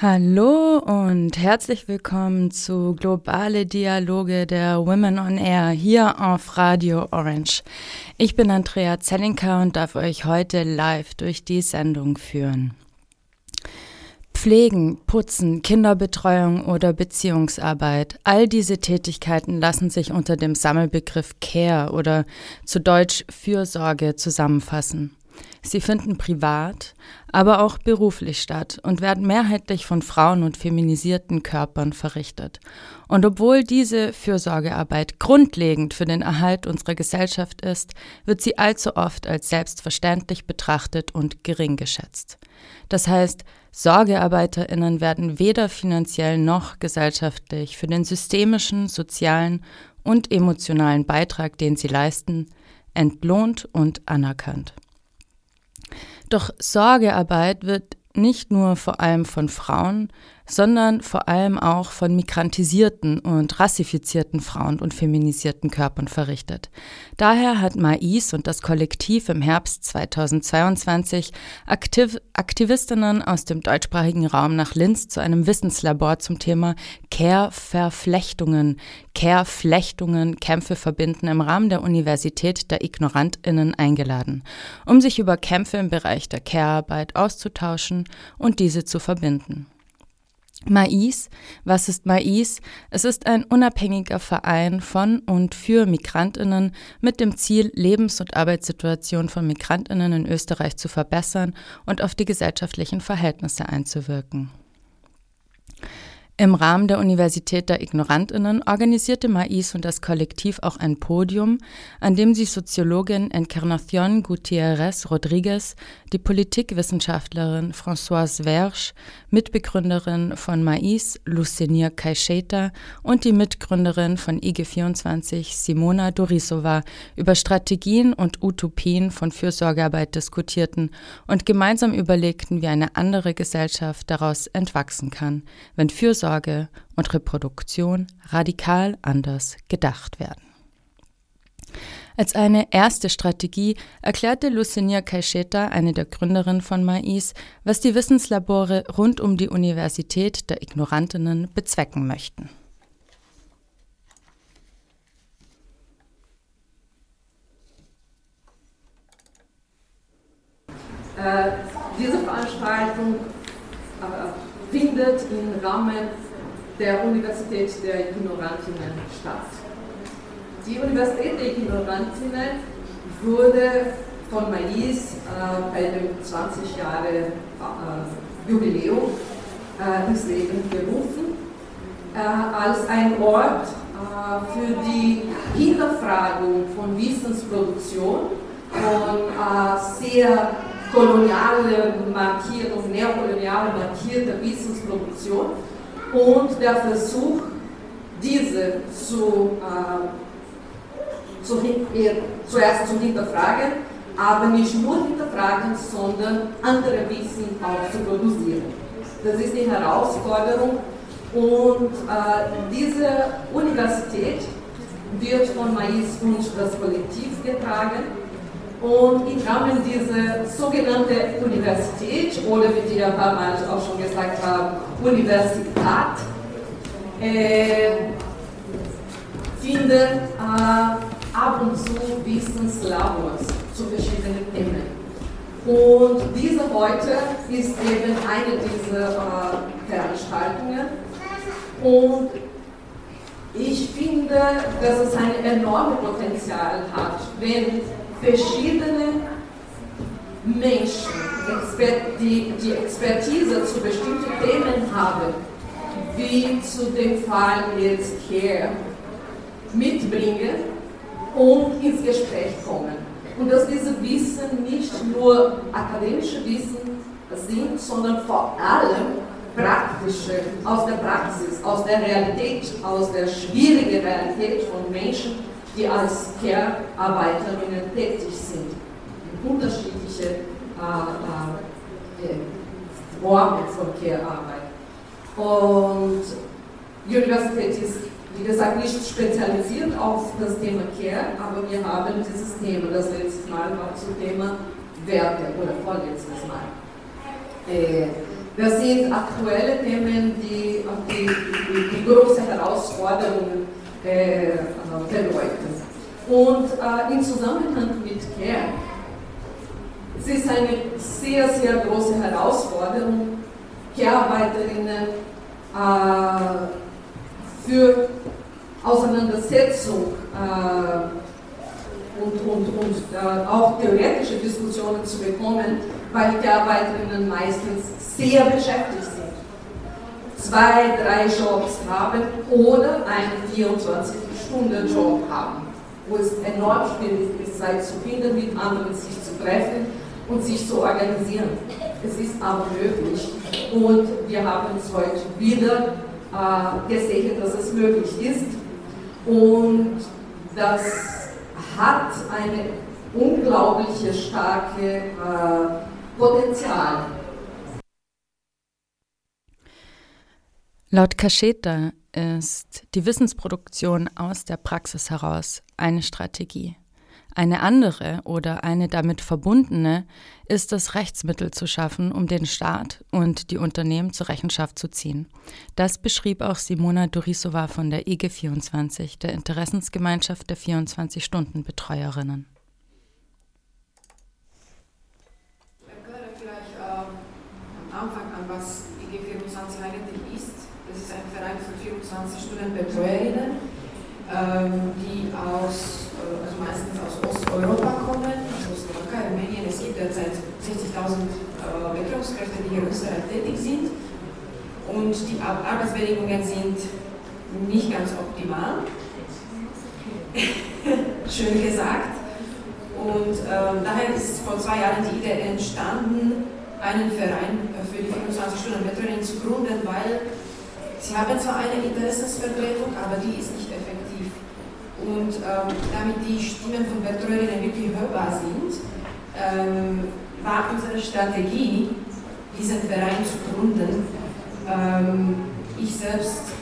Hallo und herzlich willkommen zu Globale Dialoge der Women on Air hier auf Radio Orange. Ich bin Andrea Zellinka und darf euch heute live durch die Sendung führen. Pflegen, Putzen, Kinderbetreuung oder Beziehungsarbeit, all diese Tätigkeiten lassen sich unter dem Sammelbegriff Care oder zu Deutsch Fürsorge zusammenfassen. Sie finden privat, aber auch beruflich statt und werden mehrheitlich von Frauen und feminisierten Körpern verrichtet. Und obwohl diese Fürsorgearbeit grundlegend für den Erhalt unserer Gesellschaft ist, wird sie allzu oft als selbstverständlich betrachtet und gering geschätzt. Das heißt, Sorgearbeiterinnen werden weder finanziell noch gesellschaftlich für den systemischen, sozialen und emotionalen Beitrag, den sie leisten, entlohnt und anerkannt. Doch Sorgearbeit wird nicht nur vor allem von Frauen, sondern vor allem auch von migrantisierten und rassifizierten Frauen und feminisierten Körpern verrichtet. Daher hat Mais und das Kollektiv im Herbst 2022 Aktiv Aktivistinnen aus dem deutschsprachigen Raum nach Linz zu einem Wissenslabor zum Thema Care-Verflechtungen, Care-Flechtungen, Kämpfe verbinden im Rahmen der Universität der IgnorantInnen eingeladen, um sich über Kämpfe im Bereich der Care-Arbeit auszutauschen und diese zu verbinden. Mais, was ist Mais? Es ist ein unabhängiger Verein von und für Migrantinnen mit dem Ziel, Lebens- und Arbeitssituation von Migrantinnen in Österreich zu verbessern und auf die gesellschaftlichen Verhältnisse einzuwirken. Im Rahmen der Universität der Ignorantinnen organisierte Mais und das Kollektiv auch ein Podium, an dem sie Soziologin Encarnación Gutiérrez Rodríguez, die Politikwissenschaftlerin Françoise Verge, Mitbegründerin von Mais Lucenia Caixeta und die Mitgründerin von IG24 Simona Dorisova über Strategien und Utopien von Fürsorgearbeit diskutierten und gemeinsam überlegten, wie eine andere Gesellschaft daraus entwachsen kann, wenn Fürsorge Vorsorge und Reproduktion radikal anders gedacht werden. Als eine erste Strategie erklärte Lucinia Caixeta, eine der Gründerinnen von Mais, was die Wissenslabore rund um die Universität der Ignorantinnen bezwecken möchten. Äh, diese Veranstaltung äh, findet im Rahmen der Universität der Ignorantinnen statt. Die Universität der Ignorantinnen wurde von Mais äh, bei dem 20 Jahre äh, Jubiläum äh, ins Leben gerufen, äh, als ein Ort äh, für die Hinterfragung von Wissensproduktion, von äh, sehr koloniale Markierung, neokoloniale markierte Wissensproduktion und der Versuch, diese zu, äh, zu, zuerst zu hinterfragen, aber nicht nur hinterfragen, sondern andere Wissen auch zu produzieren. Das ist die Herausforderung und äh, diese Universität wird von Mais und das Kollektiv getragen und im Rahmen dieser sogenannten Universität, oder wie die ein paar Mal auch schon gesagt haben, Universität, äh, finden äh, ab und zu Wissenslabors zu verschiedenen Themen. Und diese heute ist eben eine dieser äh, Veranstaltungen. Und ich finde, dass es ein enormes Potenzial hat, wenn verschiedene Menschen, die die Expertise zu bestimmten Themen haben, wie zu dem Fall jetzt hier, mitbringen und ins Gespräch kommen. Und dass diese Wissen nicht nur akademische Wissen sind, sondern vor allem praktische, aus der Praxis, aus der Realität, aus der schwierigen Realität von Menschen, die als Care-Arbeiterinnen tätig sind. Unterschiedliche äh, äh, Formen von Care-Arbeit. Und die Universität ist, wie gesagt, nicht spezialisiert auf das Thema Care, aber wir haben dieses Thema. Das letzte Mal war zum Thema Werte oder vorletztes Mal. Äh, das sind aktuelle Themen, die die, die, die große Herausforderungen äh, beleuchten. Und äh, im Zusammenhang mit Care, es ist eine sehr, sehr große Herausforderung, Care-Arbeiterinnen äh, für Auseinandersetzung äh, und, und, und äh, auch theoretische Diskussionen zu bekommen, weil die Arbeiterinnen meistens sehr beschäftigt sind. Zwei, drei Jobs haben oder einen 24-Stunden-Job haben, wo es enorm schwierig ist, Zeit zu finden, mit anderen sich zu treffen und sich zu organisieren. Es ist aber möglich und wir haben es heute wieder äh, gesehen, dass es möglich ist und das hat eine unglaubliche starke äh, Potenzial. Laut Kascheta ist die Wissensproduktion aus der Praxis heraus eine Strategie. Eine andere oder eine damit verbundene ist es, Rechtsmittel zu schaffen, um den Staat und die Unternehmen zur Rechenschaft zu ziehen. Das beschrieb auch Simona Dorisova von der IG24, der Interessensgemeinschaft der 24-Stunden-Betreuerinnen. Ich erkläre vielleicht äh, am Anfang an, was IG24 eigentlich ist. Das ist ein Verein für 24-Stunden-Betreuerinnen, ähm, die aus äh, also meistens aus Osteuropa kommen, also Slowakei, Rumänien. Es gibt derzeit 60.000 äh, Betreuungskräfte, die hier in Österreich tätig sind. Und die Arbeitsbedingungen sind nicht ganz optimal. Schön gesagt. Und äh, daher ist vor zwei Jahren die Idee entstanden, einen Verein für die 25-Stunden-Betreuung zu gründen, weil sie haben zwar eine Interessensvertretung, aber die ist nicht effektiv. Und ähm, damit die Stimmen von Betreuerinnen wirklich hörbar sind, ähm, war unsere Strategie, diesen Verein zu gründen. Ähm, ich selbst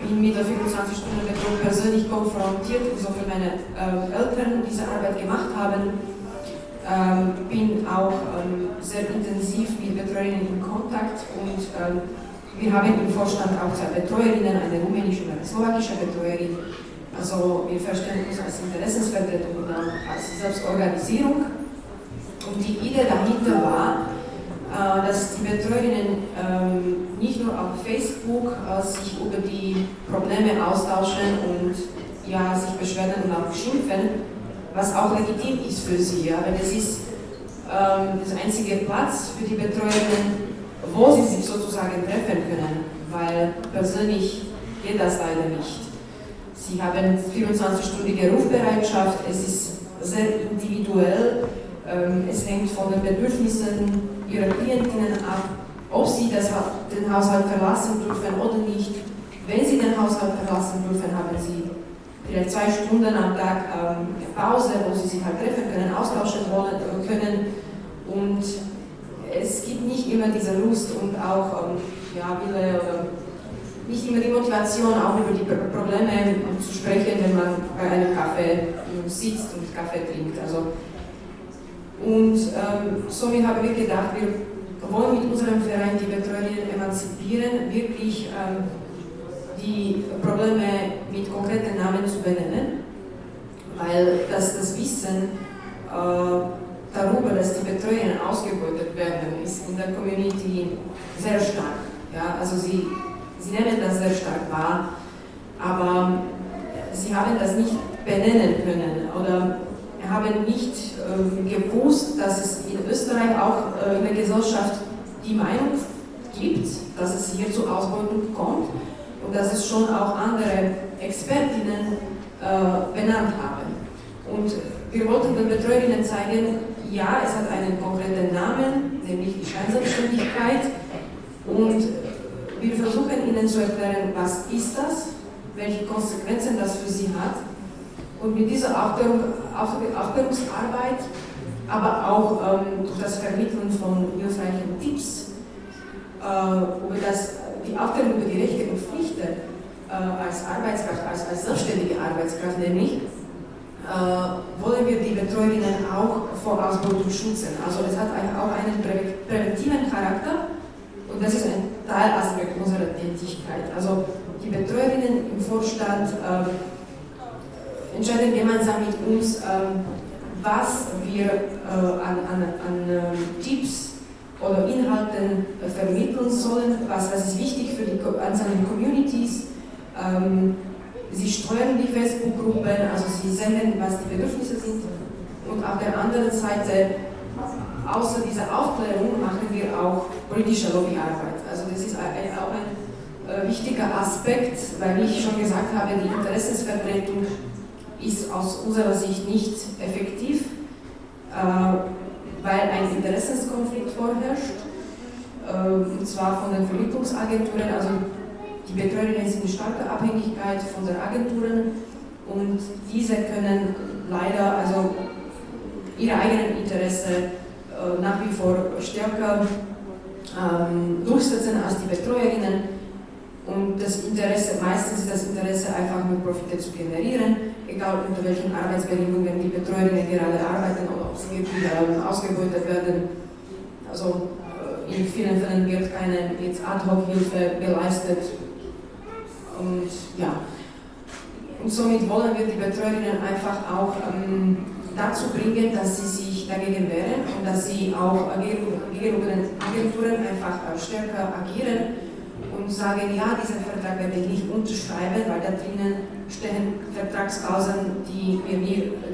bin mit der 24-Stunden-Betreuung persönlich konfrontiert, insofern meine äh, Eltern diese Arbeit gemacht haben. Ähm, bin auch ähm, sehr intensiv mit Betreuerinnen in Kontakt und ähm, wir haben im Vorstand auch zwei Betreuerinnen, eine rumänische und eine slowakische Betreuerin also wir verstehen uns als Interessensvertretung und als Selbstorganisierung. Und die Idee dahinter war, äh, dass die Betreuerinnen ähm, nicht nur auf Facebook äh, sich über die Probleme austauschen und ja, sich beschweren und auch schimpfen, was auch legitim ist für sie. Aber das ist ähm, das einzige Platz für die Betreuerinnen, wo sie sich sozusagen treffen können, weil persönlich geht das leider nicht. Sie haben 24-stündige Rufbereitschaft, es ist sehr individuell, ähm, es hängt von den Bedürfnissen Ihrer Klientinnen ab, ob Sie das, den Haushalt verlassen dürfen oder nicht. Wenn Sie den Haushalt verlassen dürfen, haben Sie vielleicht zwei Stunden am Tag ähm, Pause, wo Sie sich halt treffen können, austauschen wollen, können. Und es gibt nicht immer diese Lust und auch ähm, ja, Wille oder nicht immer die Motivation, auch über die Probleme zu sprechen, wenn man bei einem Kaffee sitzt und Kaffee trinkt. Also, und ähm, somit haben wir gedacht, wir wollen mit unserem Verein die Betreuerinnen emanzipieren, wirklich ähm, die Probleme mit konkreten Namen zu benennen, weil das, das Wissen äh, darüber, dass die Betreuerinnen ausgebeutet werden, ist in der Community sehr stark. Ja, also sie Sie nehmen das sehr stark wahr, aber Sie haben das nicht benennen können oder haben nicht äh, gewusst, dass es in Österreich auch äh, in der Gesellschaft die Meinung gibt, dass es hier zu Ausbeutung kommt und dass es schon auch andere Expertinnen äh, benannt haben. Und wir wollten den Betreuerinnen zeigen, ja, es hat einen konkreten Namen, nämlich die Scheinselbstständigkeit und wir versuchen Ihnen zu erklären, was ist das, welche Konsequenzen das für Sie hat. Und mit dieser Aufklärung, Aufklärungsarbeit, aber auch ähm, durch das Vermitteln von hilfreichen Tipps äh, über das, die Aufklärung über die Rechte und Pflichten äh, als Arbeitskraft, als, als selbstständige Arbeitskraft nämlich, äh, wollen wir die Betreuerinnen auch vor Ausbeutung schützen. Also das hat auch einen präventiven Charakter und das ist ein Teilaspekt unserer Tätigkeit. Also die Betreuerinnen im Vorstand äh, entscheiden gemeinsam mit uns, äh, was wir äh, an, an, an ähm, Tipps oder Inhalten äh, vermitteln sollen, was, was ist wichtig für die einzelnen Communities. Ähm, sie steuern die Facebook-Gruppen, also sie senden, was die Bedürfnisse sind. Und auf der anderen Seite außer dieser Aufklärung machen wir auch politische Lobbyarbeit. Also das ist auch ein äh, wichtiger Aspekt, weil ich schon gesagt habe, die Interessensvertretung ist aus unserer Sicht nicht effektiv, äh, weil ein Interessenskonflikt vorherrscht, äh, und zwar von den Vermittlungsagenturen. Also die Betreuerinnen sind in starker Abhängigkeit von den Agenturen und diese können leider also ihre eigenen Interessen äh, nach wie vor stärker ähm, durchsetzen als die Betreuerinnen. Und das Interesse, meistens ist das Interesse einfach nur Profite zu generieren, egal unter welchen Arbeitsbedingungen die Betreuerinnen gerade arbeiten oder ob sie wirklich ähm, ausgebeutet werden. Also äh, in vielen Fällen wird keine Ad-Hoc-Hilfe geleistet. Und ja, und somit wollen wir die Betreuerinnen einfach auch ähm, dazu bringen, dass sie sich dagegen wehren und dass sie auch gegenüber Agenturen einfach äh, stärker agieren und sagen, ja, diesen Vertrag werde ich nicht unterschreiben, weil da drinnen stehen Vertragsklauseln, die,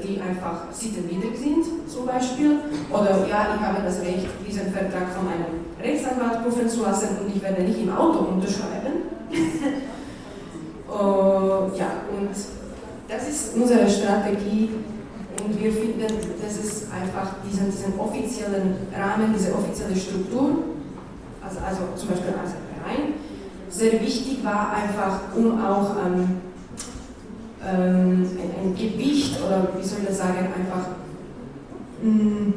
die einfach sittenwidrig sind, zum Beispiel. Oder ja, ich habe das Recht, diesen Vertrag von einem Rechtsanwalt prüfen zu lassen und ich werde nicht im Auto unterschreiben. uh, ja, und das ist unsere Strategie, und wir finden, dass es einfach diesen, diesen offiziellen Rahmen, diese offizielle Struktur, also, also zum Beispiel als Verein, sehr wichtig war, einfach um auch ähm, ähm, ein, Gewicht oder wie soll ich das sagen, einfach, mh, mm,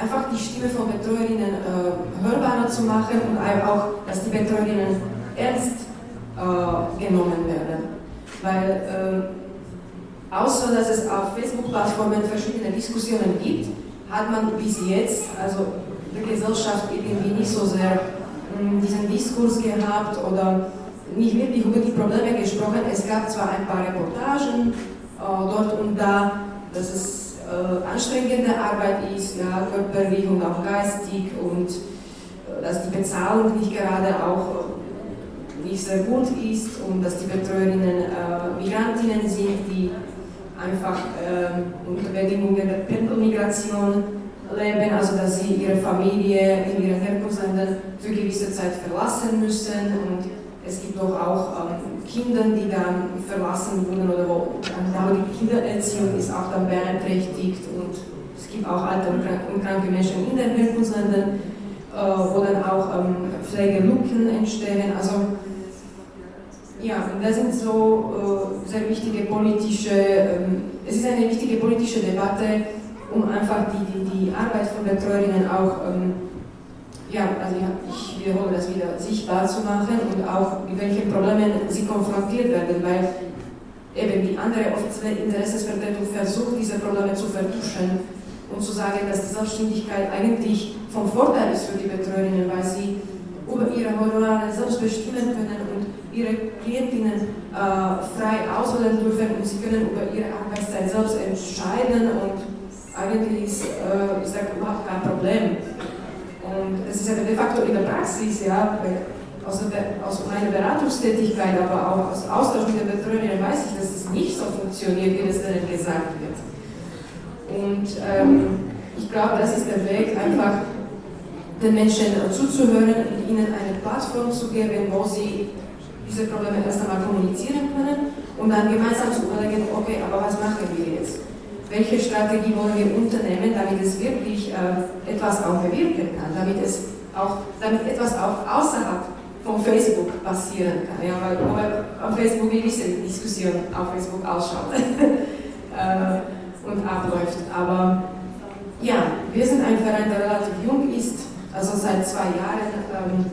einfach die Stimme von Betreuerinnen äh, hörbarer zu machen und auch, dass die Betreuerinnen ernst äh, genommen werden. Weil äh, außer dass es auf Facebook-Plattformen verschiedene Diskussionen gibt, hat man bis jetzt, also die Gesellschaft irgendwie nicht so sehr mh, mm, diesen Diskurs gehabt oder nicht wirklich über die Probleme gesprochen. Es gab zwar ein paar Reportagen äh, dort und da, dass es äh, anstrengende Arbeit ist, ja, körperlich und auch geistig und äh, dass die Bezahlung nicht gerade auch äh, nicht sehr gut ist und dass die Betreuerinnen äh, Migrantinnen sind, die einfach ähm, unter Bedingungen der Pendelmigration leben, also dass sie ihre Familie in ihren Herkunftsländern für gewisse Zeit verlassen müssen und es gibt doch auch ähm, Kinder, die dann verlassen wurden oder wo genau die Kindererziehung ist auch dann beeinträchtigt und es gibt auch alte und kranke Menschen in den Herkunftsländern, äh, wo dann auch ähm, Pflegelücken entstehen. Also ja, das sind so äh, sehr wichtige politische, ähm, es ist eine wichtige politische Debatte, um einfach die, die, die Arbeit von Betreuerinnen auch, ähm, ja, also ich wiederhole das wieder, sichtbar zu machen und auch mit welchen Problemen sie konfrontiert werden, weil eben die andere offizielle Interessensvertretung versucht, diese Probleme zu vertuschen und zu sagen, dass die Selbstständigkeit eigentlich von Vorteil ist für die Betreuerinnen, weil sie über ihre Honorare selbst bestimmen können ihre Klientinnen äh, frei auswählen dürfen und sie können über ihre Arbeitszeit selbst entscheiden und eigentlich ist, äh, überhaupt kein Problem. Und es ist ja de facto in der Praxis, ja, aus, aus meiner Beratungstätigkeit, aber auch aus Austausch mit den Betreuerinnen weiß ich, dass es nicht so funktioniert, wie es ihnen gesagt wird. Und ähm, ich glaube, das ist der Weg, einfach den Menschen zuzuhören und ihnen eine Plattform zu geben, wo sie diese Probleme erst einmal kommunizieren können und dann gemeinsam zu überlegen, okay, aber was machen wir jetzt? Welche Strategie wollen wir unternehmen, damit es wirklich äh, etwas auch bewirken kann, damit, es auch, damit etwas auch außerhalb von Facebook passieren kann. Ja, weil, weil auf Facebook, wie wissen, die Diskussion auf Facebook ausschaut äh, und abläuft. Aber ja, wir sind ein Verein, der relativ jung ist, also seit zwei Jahren ähm,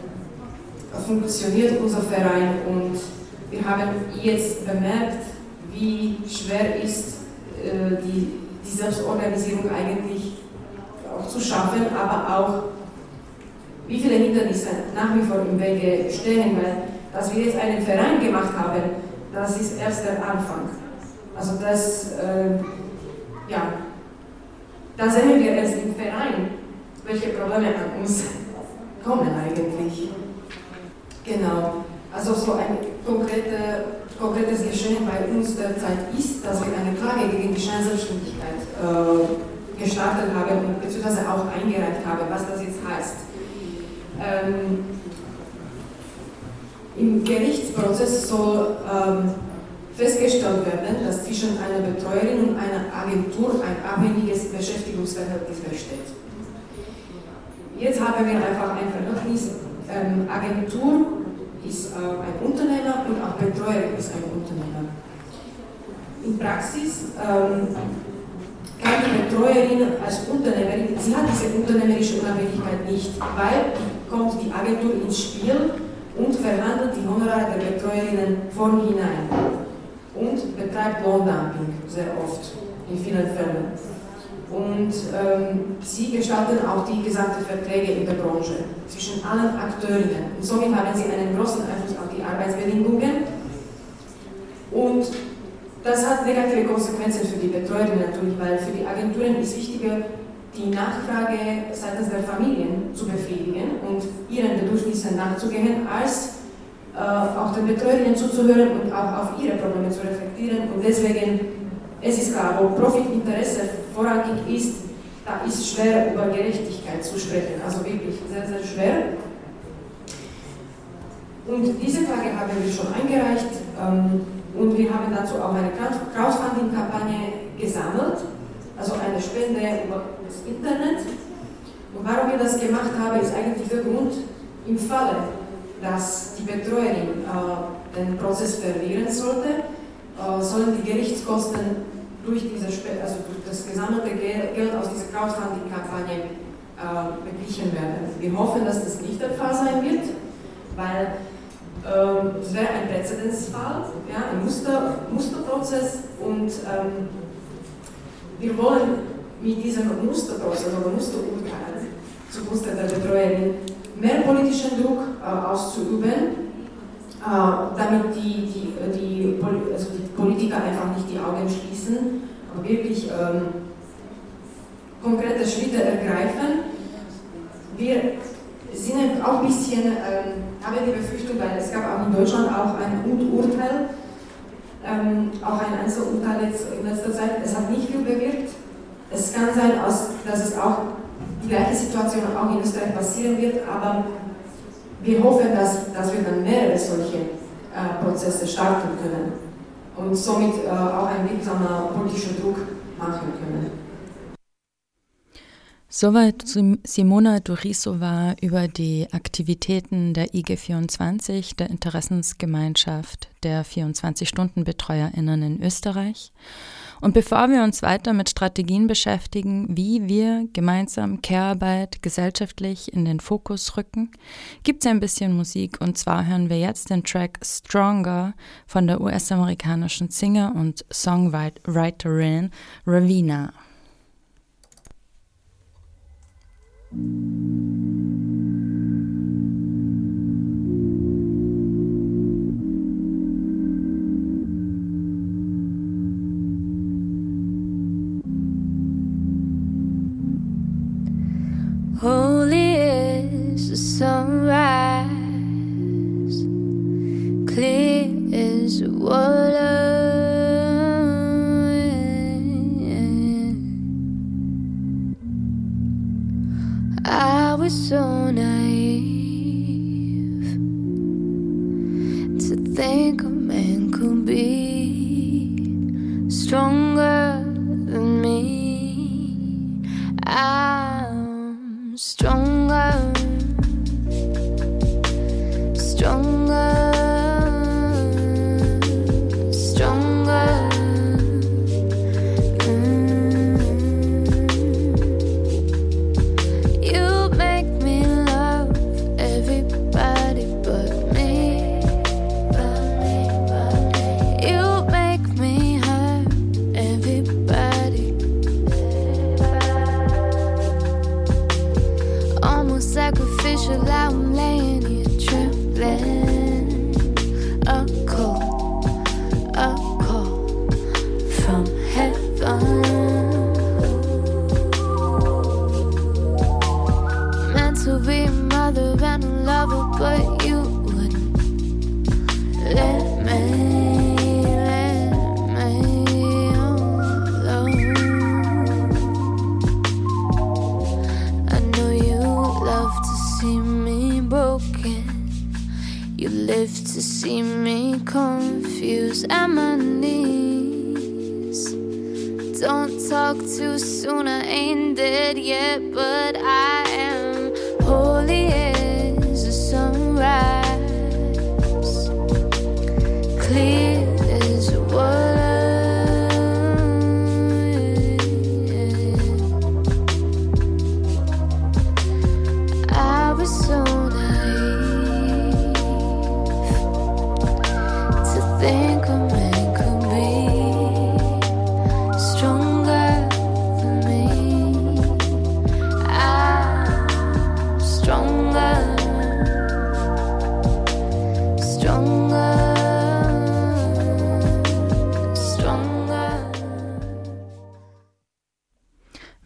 funktioniert unser Verein und wir haben jetzt bemerkt, wie schwer ist äh, die, die Selbstorganisierung eigentlich auch zu schaffen, aber auch wie viele Hindernisse nach wie vor im Wege stehen, weil dass wir jetzt einen Verein gemacht haben, das ist erst der Anfang. Also das, äh, ja, da sehen wir erst im Verein, welche Probleme an uns kommen eigentlich. Genau. Also so ein konkrete, konkretes Geschehen bei uns derzeit ist, dass wir eine Klage gegen die Scheinselbstständigkeit äh, gestartet haben und beziehungsweise auch eingereicht haben, was das jetzt heißt. Ähm, Im Gerichtsprozess soll ähm, festgestellt werden, dass zwischen einer Betreuerin und einer Agentur ein abhängiges Beschäftigungsverhältnis besteht. Jetzt haben wir einfach ein Verhältnis, ähm, Agentur ist äh, ein Unternehmer und auch Betreuerin ist ein Unternehmer. In Praxis ähm, kann die Betreuerin als Unternehmerin, sie hat diese unternehmerische Unabhängigkeit nicht, weil kommt die Agentur ins Spiel und verhandelt die Honorare der Betreuerinnen vornhinein und betreibt Lohndumping sehr oft, in vielen Fällen. Und ähm, sie gestalten auch die gesamten Verträge in der Branche zwischen allen Akteurinnen. Und somit haben sie einen großen Einfluss auf die Arbeitsbedingungen. Und das hat negative Konsequenzen für die Betreuerinnen natürlich, weil für die Agenturen ist wichtiger, die Nachfrage seitens der Familien zu befriedigen und ihren Bedürfnissen nachzugehen, als äh, auch den Betreuerinnen zuzuhören und auch auf ihre Probleme zu reflektieren. Und deswegen, es ist klar, wo Profitinteresse vorrangig ist, da ist schwer über Gerechtigkeit zu sprechen, also wirklich sehr, sehr schwer. Und diese Frage haben wir schon eingereicht ähm, und wir haben dazu auch eine Crowdfunding-Kampagne gesammelt, also eine Spende über das Internet. Und warum wir das gemacht haben, ist eigentlich der Grund, im Falle, dass die Betreuerin äh, den Prozess verlieren sollte, äh, sollen die Gerichtskosten durch, diese, also durch das gesammelte Geld aus dieser Crowdfunding-Kampagne äh, beglichen werden. Wir hoffen, dass das nicht der Fall sein wird, weil ähm, es wäre ein Präzedenzfall, ja, ein Muster, Musterprozess und ähm, wir wollen mit diesem Musterprozess oder Musterurteil zugunsten der Betreuerin mehr politischen Druck äh, auszuüben, äh, damit die, die, die, also die Politiker einfach nicht die Augen schließen, aber wirklich ähm, konkrete Schritte ergreifen. Wir sind auch ein bisschen, ähm, haben die Befürchtung, weil es gab auch in Deutschland auch ein Urteil, ähm, auch ein Einzelurteil jetzt in letzter Zeit, es hat nicht viel bewirkt. Es kann sein, dass es auch die gleiche Situation auch in Österreich passieren wird, aber wir hoffen, dass, dass wir dann mehrere solche äh, Prozesse starten können und somit äh, auch einen wirksamer politischer Druck machen können. Soweit Simona Dorisova über die Aktivitäten der IG24, der Interessensgemeinschaft der 24-Stunden-BetreuerInnen in Österreich. Und bevor wir uns weiter mit Strategien beschäftigen, wie wir gemeinsam Care-Arbeit gesellschaftlich in den Fokus rücken, gibt es ein bisschen Musik und zwar hören wir jetzt den Track Stronger von der US-amerikanischen Singer und Songwriterin Ravina. Holy is the sunrise, clear as water. I was so naive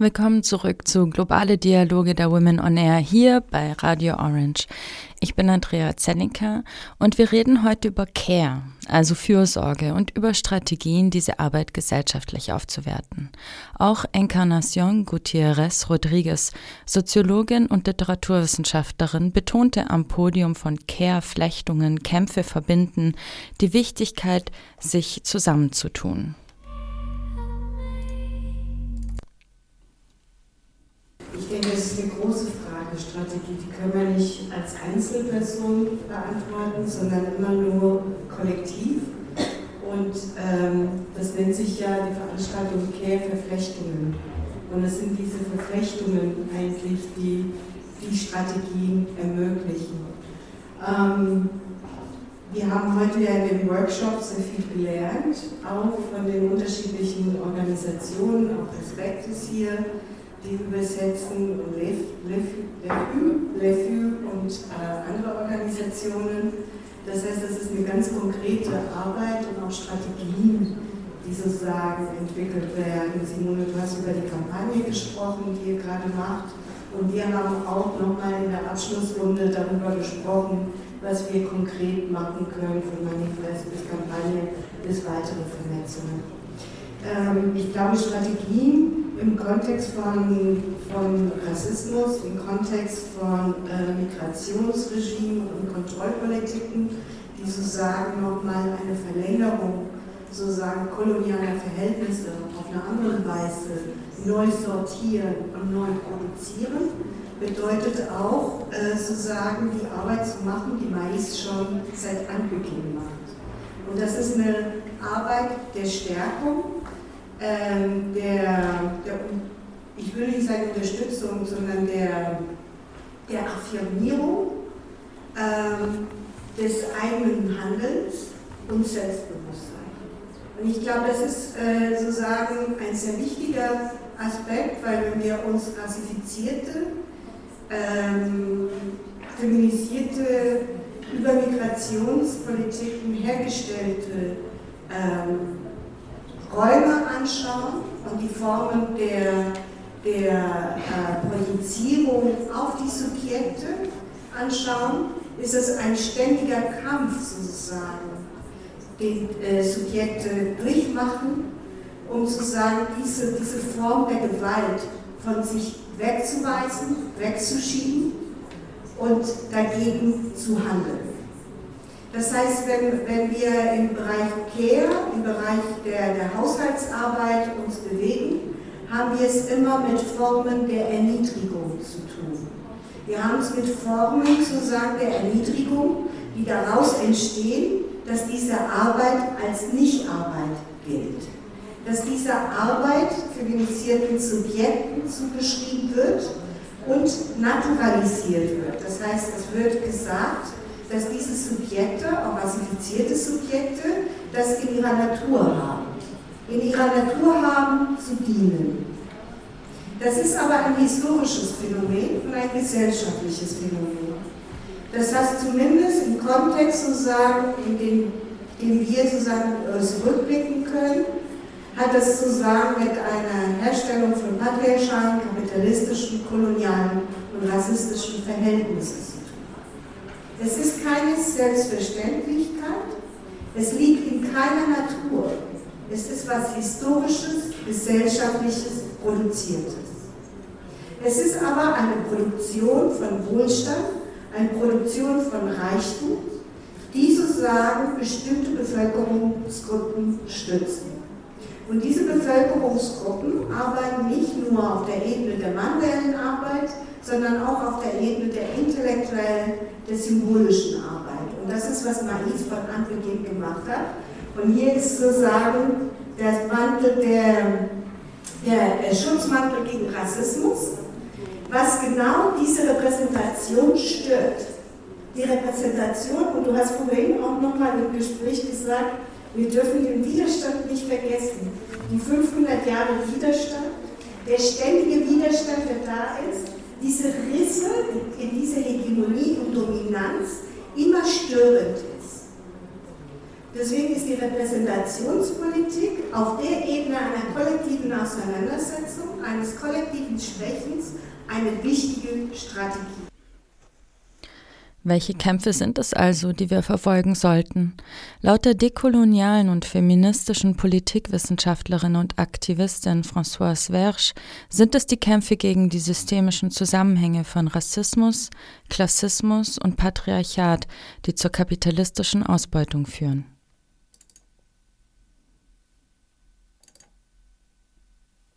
Willkommen zurück zu Globale Dialoge der Women on Air hier bei Radio Orange. Ich bin Andrea Zenniker und wir reden heute über Care, also Fürsorge und über Strategien, diese Arbeit gesellschaftlich aufzuwerten. Auch Encarnacion Gutierrez Rodriguez, Soziologin und Literaturwissenschaftlerin, betonte am Podium von Care Flechtungen, Kämpfe verbinden, die Wichtigkeit, sich zusammenzutun. Ich denke, das ist eine große Frage, Strategie. Die können wir nicht als Einzelperson beantworten, sondern immer nur kollektiv. Und ähm, das nennt sich ja die Veranstaltung Care Verflechtungen. Und es sind diese Verflechtungen eigentlich, die die Strategien ermöglichen. Ähm, wir haben heute ja in dem Workshop sehr viel gelernt, auch von den unterschiedlichen Organisationen, auch Respekt hier, die übersetzen LeFu und äh, andere Organisationen. Das heißt, das ist eine ganz konkrete Arbeit und auch Strategien, die sozusagen entwickelt werden. Simone, du hast über die Kampagne gesprochen, die ihr gerade macht. Und wir haben auch nochmal in der Abschlussrunde darüber gesprochen, was wir konkret machen können von Manifest bis Kampagne bis weitere Vernetzungen. Ähm, ich glaube, Strategien im Kontext von, von Rassismus, im Kontext von äh, Migrationsregimen und Kontrollpolitiken, die sozusagen nochmal eine Verlängerung sozusagen kolonialer Verhältnisse auf eine andere Weise neu sortieren und neu produzieren, bedeutet auch äh, sozusagen die Arbeit zu machen, die Mais schon seit Anbeginn macht. Und das ist eine Arbeit der Stärkung, ähm, der, der, ich will nicht sagen Unterstützung, sondern der, der Affirmierung ähm, des eigenen Handelns und Selbstbewusstsein. Und ich glaube, das ist äh, sozusagen ein sehr wichtiger Aspekt, weil wenn wir uns rassifizierte, ähm, feminisierte, über Migrationspolitiken hergestellte ähm, Räume anschauen und die Formen der, der äh, Projizierung auf die Subjekte anschauen, ist es ein ständiger Kampf sozusagen, den äh, Subjekte durchmachen, um zu sagen, diese, diese Form der Gewalt von sich wegzuweisen, wegzuschieben und dagegen zu handeln. Das heißt, wenn, wenn wir im Bereich Care, im Bereich der, der Haushaltsarbeit uns bewegen, haben wir es immer mit Formen der Erniedrigung zu tun. Wir haben es mit Formen sozusagen der Erniedrigung, die daraus entstehen, dass diese Arbeit als Nichtarbeit gilt. Dass diese Arbeit feminisierten Subjekten zugeschrieben wird und naturalisiert wird. Das heißt, es wird gesagt, dass diese Subjekte, auch rassifizierte Subjekte, das in ihrer Natur haben. In ihrer Natur haben zu dienen. Das ist aber ein historisches Phänomen und ein gesellschaftliches Phänomen. Das heißt zumindest im Kontext sozusagen, in dem, dem wir sozusagen zurückblicken können, hat es sozusagen mit einer Herstellung von patriarchalen, kapitalistischen, kolonialen und rassistischen Verhältnissen Es ist keine Selbstverständlichkeit, es liegt in keiner Natur. Es ist was Historisches, Gesellschaftliches, Produziertes. Es ist aber eine Produktion von Wohlstand, eine Produktion von Reichtum, die sozusagen bestimmte Bevölkerungsgruppen stützen. Und diese Bevölkerungsgruppen arbeiten nicht nur auf der Ebene der manuellen Arbeit, sondern auch auf der Ebene der intellektuellen, der symbolischen Arbeit. Und das ist, was Mais von Anbeginn gemacht hat. Und hier ist sozusagen der Mantel der, der Schutzmantel gegen Rassismus, was genau diese Repräsentation stört. Die Repräsentation, und du hast vorhin auch nochmal im Gespräch gesagt, wir dürfen den Widerstand nicht vergessen. Die 500 Jahre Widerstand, der ständige Widerstand, der da ist, diese Risse in diese Hegemonie und Dominanz immer störend ist. Deswegen ist die Repräsentationspolitik auf der Ebene einer kollektiven Auseinandersetzung, eines kollektiven Sprechens eine wichtige Strategie. Welche Kämpfe sind es also, die wir verfolgen sollten? Laut der dekolonialen und feministischen Politikwissenschaftlerin und Aktivistin Françoise Verge sind es die Kämpfe gegen die systemischen Zusammenhänge von Rassismus, Klassismus und Patriarchat, die zur kapitalistischen Ausbeutung führen.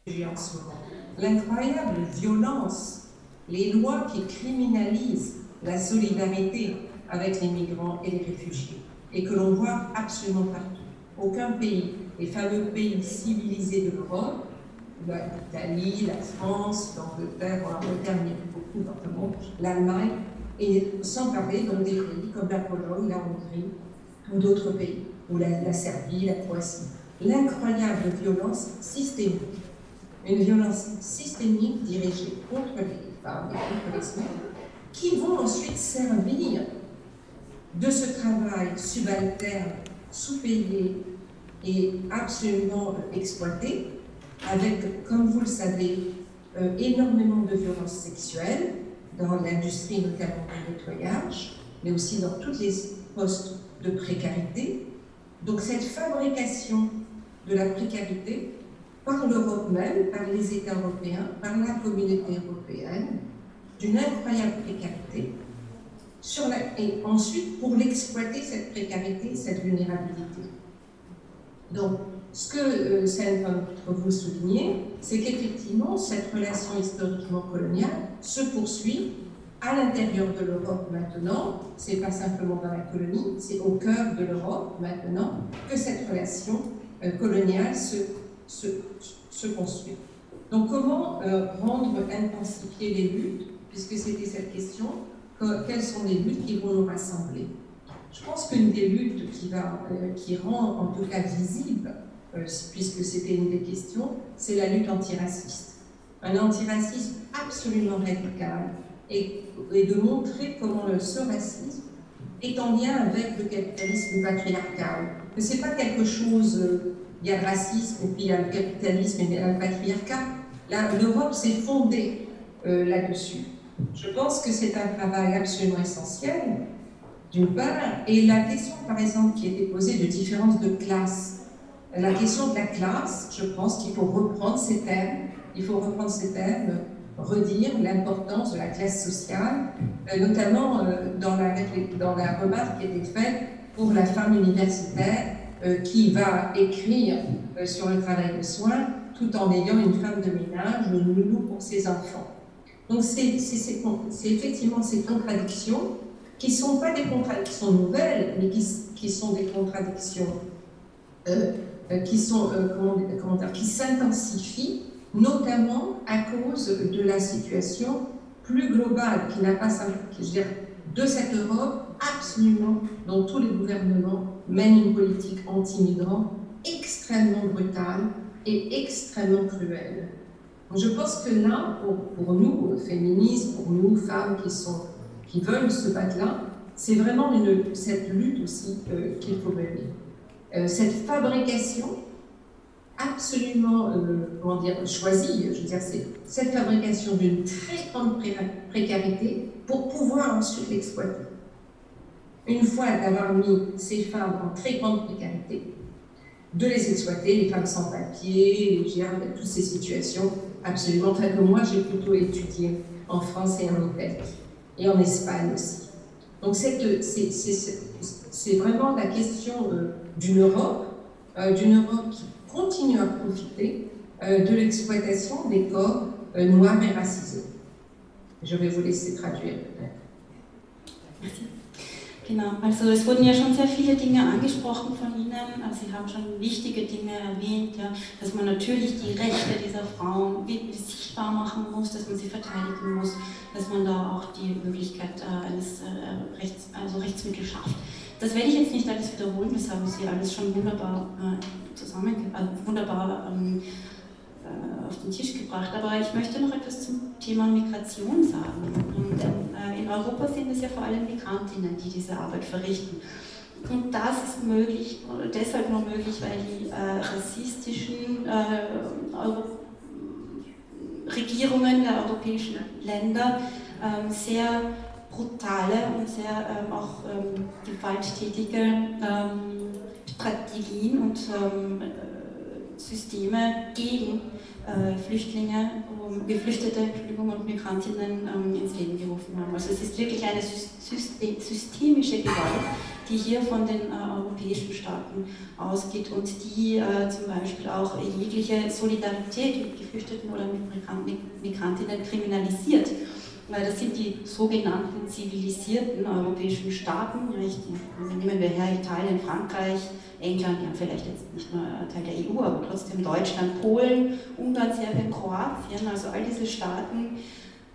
L'incroyable violence, les lois qui criminalisent la solidarité avec les migrants et les réfugiés, et que l'on voit absolument partout. Aucun pays, les fameux pays civilisés de l'Europe, l'Italie, la France, l'Angleterre, y a beaucoup dans le monde, l'Allemagne, et sans parler donc des pays comme la Pologne, la Hongrie ou d'autres pays, ou la, la Serbie, la Croatie. L'incroyable violence systémique, une violence systémique dirigée contre les femmes et contre les hommes, qui vont ensuite servir de ce travail subalterne, sous-payé et absolument exploité, avec, comme vous le savez, euh, énormément de violences sexuelles dans l'industrie notamment du nettoyage, mais aussi dans tous les postes de précarité. Donc cette fabrication de la précarité par l'Europe même, par les États européens, par la communauté européenne, d'une incroyable précarité, et ensuite pour l'exploiter, cette précarité, cette vulnérabilité. Donc, ce que euh, d'entre vous soulignez, c'est qu'effectivement, cette relation historiquement coloniale se poursuit à l'intérieur de l'Europe maintenant. C'est pas simplement dans la colonie, c'est au cœur de l'Europe maintenant que cette relation euh, coloniale se, se, se, construit. Donc, comment euh, rendre intensifier les luttes puisque c'était cette question, que, quelles sont les luttes qui vont nous rassembler Je pense qu'une des luttes qui, va, euh, qui rend en tout cas visible, euh, puisque c'était une des questions, c'est la lutte antiraciste. Un antiracisme absolument radical et, de montrer comment ce racisme est en lien avec le capitalisme patriarcal. Que c'est pas quelque chose, euh, il y a le racisme et puis il y a le capitalisme et il y a le patriarcat. L'Europe s'est fondée euh, là-dessus. Je pense que c'est un travail absolument essentiel, d'une part, et la question, par exemple, qui était posée de différence de classe. La question de la classe, je pense qu'il faut reprendre ces termes, il faut reprendre ces termes, redire l'importance de la classe sociale, euh, notamment euh, dans, la, dans la remarque qui était faite pour la femme universitaire euh, qui va écrire sur le travail de soins tout en ayant une femme de ménage, le nounou pour ses enfants. Donc c'est effectivement ces contradictions qui ne sont pas des contradictions nouvelles, mais qui, sont des contradictions euh, euh euh, qui s'intensifient, notamment à cause de la situation plus globale qui n'a pas, dire, de cette Europe absolument dont tous les gouvernements mènent une politique anti-migrants extrêmement brutale et extrêmement cruelle. Donc je pense que là, pour, nous, féministes, pour nous, femmes qui, sont, qui veulent se battre là, c'est vraiment cette lutte aussi euh, qu'il faut mener. Euh, cette fabrication absolument, euh, comment dire, choisie, je veux dire, c'est cette fabrication d'une très grande précarité pour pouvoir ensuite l'exploiter. Une fois d'avoir mis ces femmes en très grande précarité, de les exploiter, les femmes sans papier, les toutes ces situations absolument, enfin que moi j'ai plutôt étudié en France et en Italie, et en Espagne aussi. Donc c'est vraiment la question euh, d'une Europe, euh, d'une Europe qui continue à profiter euh, de l'exploitation des corps noirs et racisés. Je vais vous laisser traduire Merci. Genau, also es wurden ja schon sehr viele Dinge angesprochen von Ihnen. Also Sie haben schon wichtige Dinge erwähnt, ja, dass man natürlich die Rechte dieser Frauen sichtbar machen muss, dass man sie verteidigen muss, dass man da auch die Möglichkeit äh, eines äh, Rechts, also Rechtsmittel schafft. Das werde ich jetzt nicht alles wiederholen, das haben Sie alles schon wunderbar äh, zusammen, äh, wunderbar ähm, äh, auf den Tisch gebracht. Aber ich möchte noch etwas zum Thema Migration sagen. Denn äh, in Europa sind es ja vor allem Migrantinnen, die diese Arbeit verrichten. Und das ist möglich, deshalb nur möglich, weil die äh, rassistischen äh, Regierungen der europäischen Länder ähm, sehr brutale und sehr ähm, auch ähm, gewalttätige Strategien und ähm, Systeme gegen äh, Flüchtlinge, Geflüchtete und Migrantinnen ähm, ins Leben gerufen haben. Also es ist wirklich eine systemische Gewalt, die hier von den äh, europäischen Staaten ausgeht und die äh, zum Beispiel auch jegliche Solidarität mit Geflüchteten oder mit Migrantinnen kriminalisiert weil das sind die sogenannten zivilisierten europäischen Staaten. Nehmen wir her Italien, Frankreich, England, ja vielleicht jetzt nicht nur Teil der EU, aber trotzdem Deutschland, Polen, Ungarn, Serbien, Kroatien, also all diese Staaten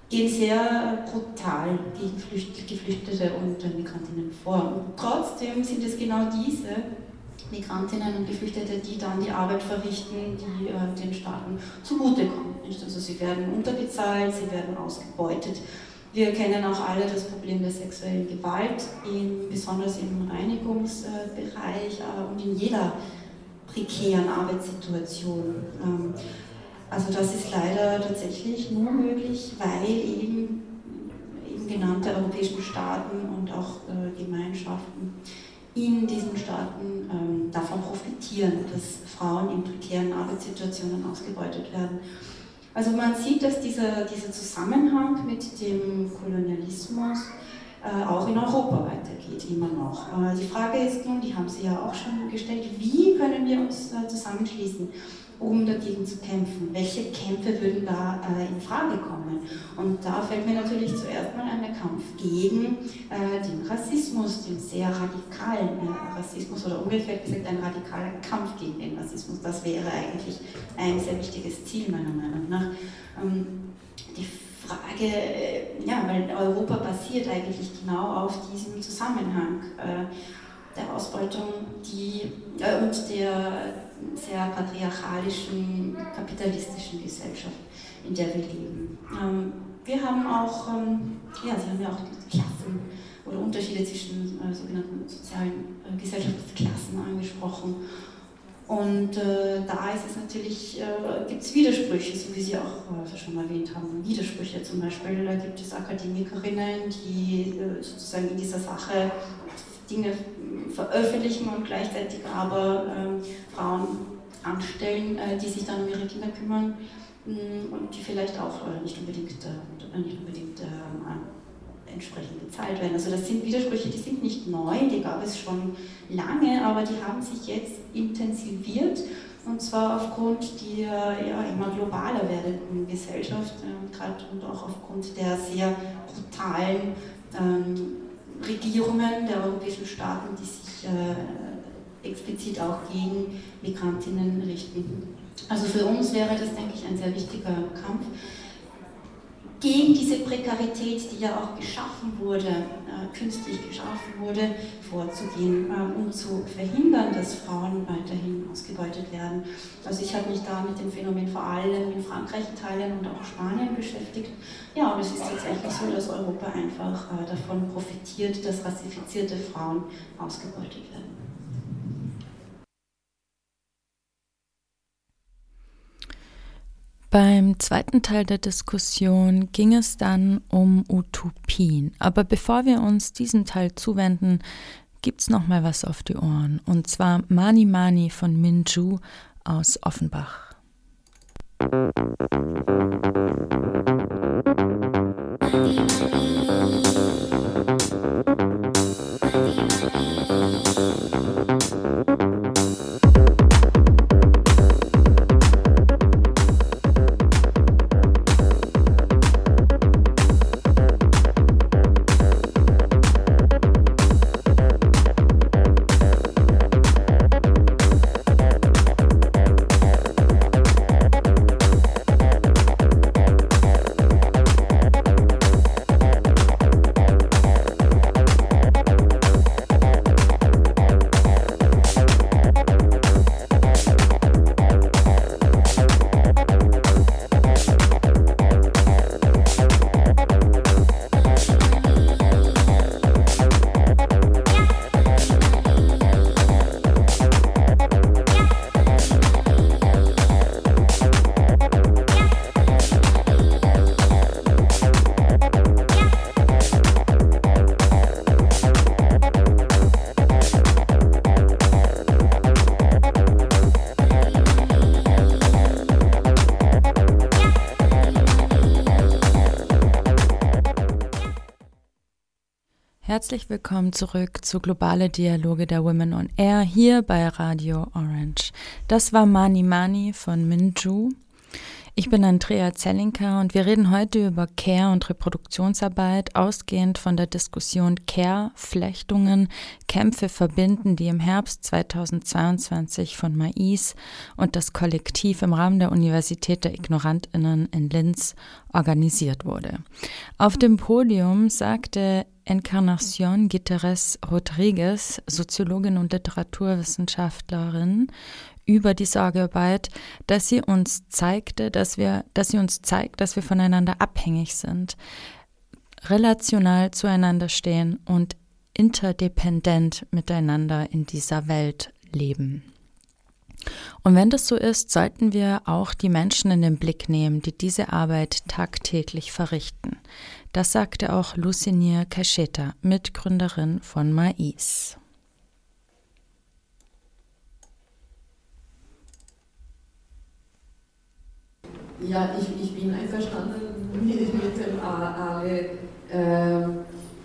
gehen sehr brutal gegen Geflüchtete und Migrantinnen vor. Und trotzdem sind es genau diese Migrantinnen und Geflüchtete, die dann die Arbeit verrichten, die äh, den Staaten zugutekommt. Also sie werden unterbezahlt, sie werden ausgebeutet. Wir kennen auch alle das Problem der sexuellen Gewalt, in, besonders im Reinigungsbereich äh, und in jeder prekären Arbeitssituation. Ähm, also das ist leider tatsächlich nur möglich, weil eben, eben genannte europäischen Staaten und auch äh, Gemeinschaften in diesen Staaten ähm, davon profitieren, dass Frauen in prekären Arbeitssituationen ausgebeutet werden. Also man sieht, dass dieser, dieser Zusammenhang mit dem Kolonialismus äh, auch in Europa weitergeht, immer noch. Äh, die Frage ist nun, die haben Sie ja auch schon gestellt, wie können wir uns äh, zusammenschließen? Um dagegen zu kämpfen? Welche Kämpfe würden da äh, in Frage kommen? Und da fällt mir natürlich zuerst mal ein Kampf gegen äh, den Rassismus, den sehr radikalen äh, Rassismus oder umgekehrt gesagt ein radikaler Kampf gegen den Rassismus. Das wäre eigentlich ein sehr wichtiges Ziel meiner Meinung nach. Ähm, die Frage, äh, ja, weil Europa basiert eigentlich genau auf diesem Zusammenhang äh, der Ausbeutung die, äh, und der sehr patriarchalischen, kapitalistischen Gesellschaft, in der wir leben. Ähm, wir haben auch, ähm, ja, Sie haben ja auch Klassen oder Unterschiede zwischen äh, sogenannten sozialen äh, Gesellschaftsklassen angesprochen. Und äh, da ist es natürlich, äh, gibt es Widersprüche, so wie Sie auch äh, schon erwähnt haben. Widersprüche zum Beispiel, da gibt es Akademikerinnen, die äh, sozusagen in dieser Sache Dinge veröffentlichen und gleichzeitig aber äh, Frauen anstellen, äh, die sich dann um ihre Kinder kümmern mh, und die vielleicht auch äh, nicht unbedingt, äh, nicht unbedingt äh, entsprechend bezahlt werden. Also das sind Widersprüche, die sind nicht neu, die gab es schon lange, aber die haben sich jetzt intensiviert und zwar aufgrund der ja, immer globaler werdenden Gesellschaft äh, und auch aufgrund der sehr brutalen ähm, Regierungen der europäischen Staaten, die sich äh, explizit auch gegen Migrantinnen richten. Also für uns wäre das, denke ich, ein sehr wichtiger Kampf. Gegen diese Prekarität, die ja auch geschaffen wurde, äh, künstlich geschaffen wurde, vorzugehen, äh, um zu verhindern, dass Frauen weiterhin ausgebeutet werden. Also ich habe mich da mit dem Phänomen vor allem in Frankreich, Italien und auch Spanien beschäftigt. Ja, und es ist tatsächlich so, dass Europa einfach äh, davon profitiert, dass rassifizierte Frauen ausgebeutet werden. Beim zweiten Teil der Diskussion ging es dann um Utopien. Aber bevor wir uns diesem Teil zuwenden, gibt's noch mal was auf die Ohren. Und zwar Mani Mani von Minju aus Offenbach. Herzlich willkommen zurück zu Globale Dialoge der Women on Air hier bei Radio Orange. Das war Mani Mani von Minju. Ich bin Andrea Zellinker und wir reden heute über Care und Reproduktionsarbeit, ausgehend von der Diskussion Care, Flechtungen, Kämpfe verbinden, die im Herbst 2022 von Mais und das Kollektiv im Rahmen der Universität der Ignorantinnen in Linz organisiert wurde. Auf dem Podium sagte Encarnacion Guterres Rodriguez, Soziologin und Literaturwissenschaftlerin, über die Sorgearbeit, dass sie uns zeigte, dass wir, dass sie uns zeigt, dass wir voneinander abhängig sind, relational zueinander stehen und interdependent miteinander in dieser Welt leben. Und wenn das so ist, sollten wir auch die Menschen in den Blick nehmen, die diese Arbeit tagtäglich verrichten. Das sagte auch Lucinier Cacheta, Mitgründerin von Mais. Ja, ich, ich bin einverstanden mit, mit alle äh,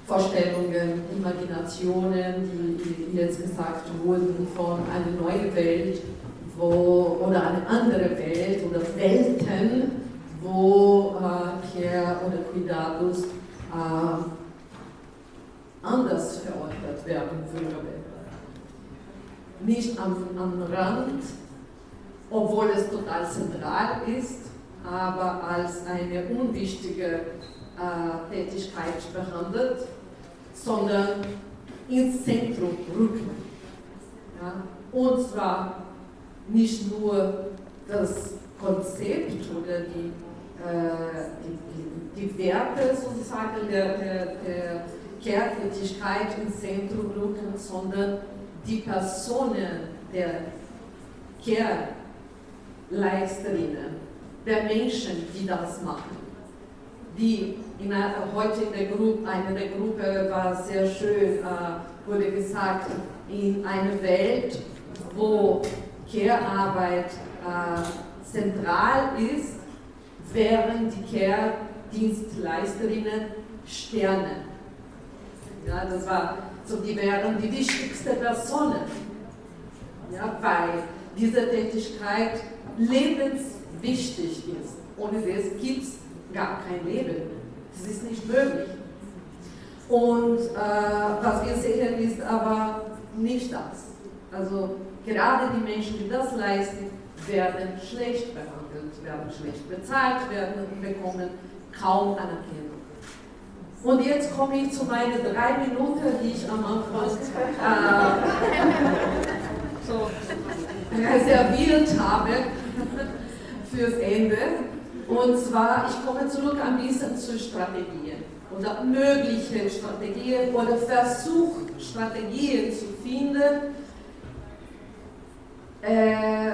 Vorstellungen, Imaginationen, die, jetzt gesagt wurden von einer neuen Welt wo, oder eine andere Welt oder Welten, wo äh, Care oder Cuidados äh, anders verordnet werden würde. Nicht am, am Rand, obwohl es total zentral ist, aber als eine unwichtige äh, Tätigkeit behandelt, sondern ins Zentrum rücken. Ja? Und zwar nicht nur das Konzept oder die, die, die, die, Werte sozusagen der, der, der Kehrtätigkeit ins Zentrum rücken, sondern die Personen der Kehrleisterinnen der Menschen, die das machen. Die in einer, heute in der Gruppe, eine der Gruppe war sehr schön, äh, wurde gesagt, in einer Welt, wo Care-Arbeit äh, zentral ist, wären die Care-Dienstleisterinnen Sterne. Ja, das war so, die wären die wichtigsten Personen, ja, weil diese Tätigkeit lebens wichtig ist. Ohne das gibt es gar kein Leben. Das ist nicht möglich. Und äh, was wir sehen, ist aber nicht das. Also gerade die Menschen, die das leisten, werden schlecht behandelt, werden schlecht bezahlt, werden bekommen kaum anerkennen. Und jetzt komme ich zu meinen drei Minuten, die ich am Anfang äh, so reserviert habe fürs Ende. Und zwar, ich komme zurück ein bisschen zu Strategien oder möglichen Strategien oder Versuch, Strategien zu finden, äh,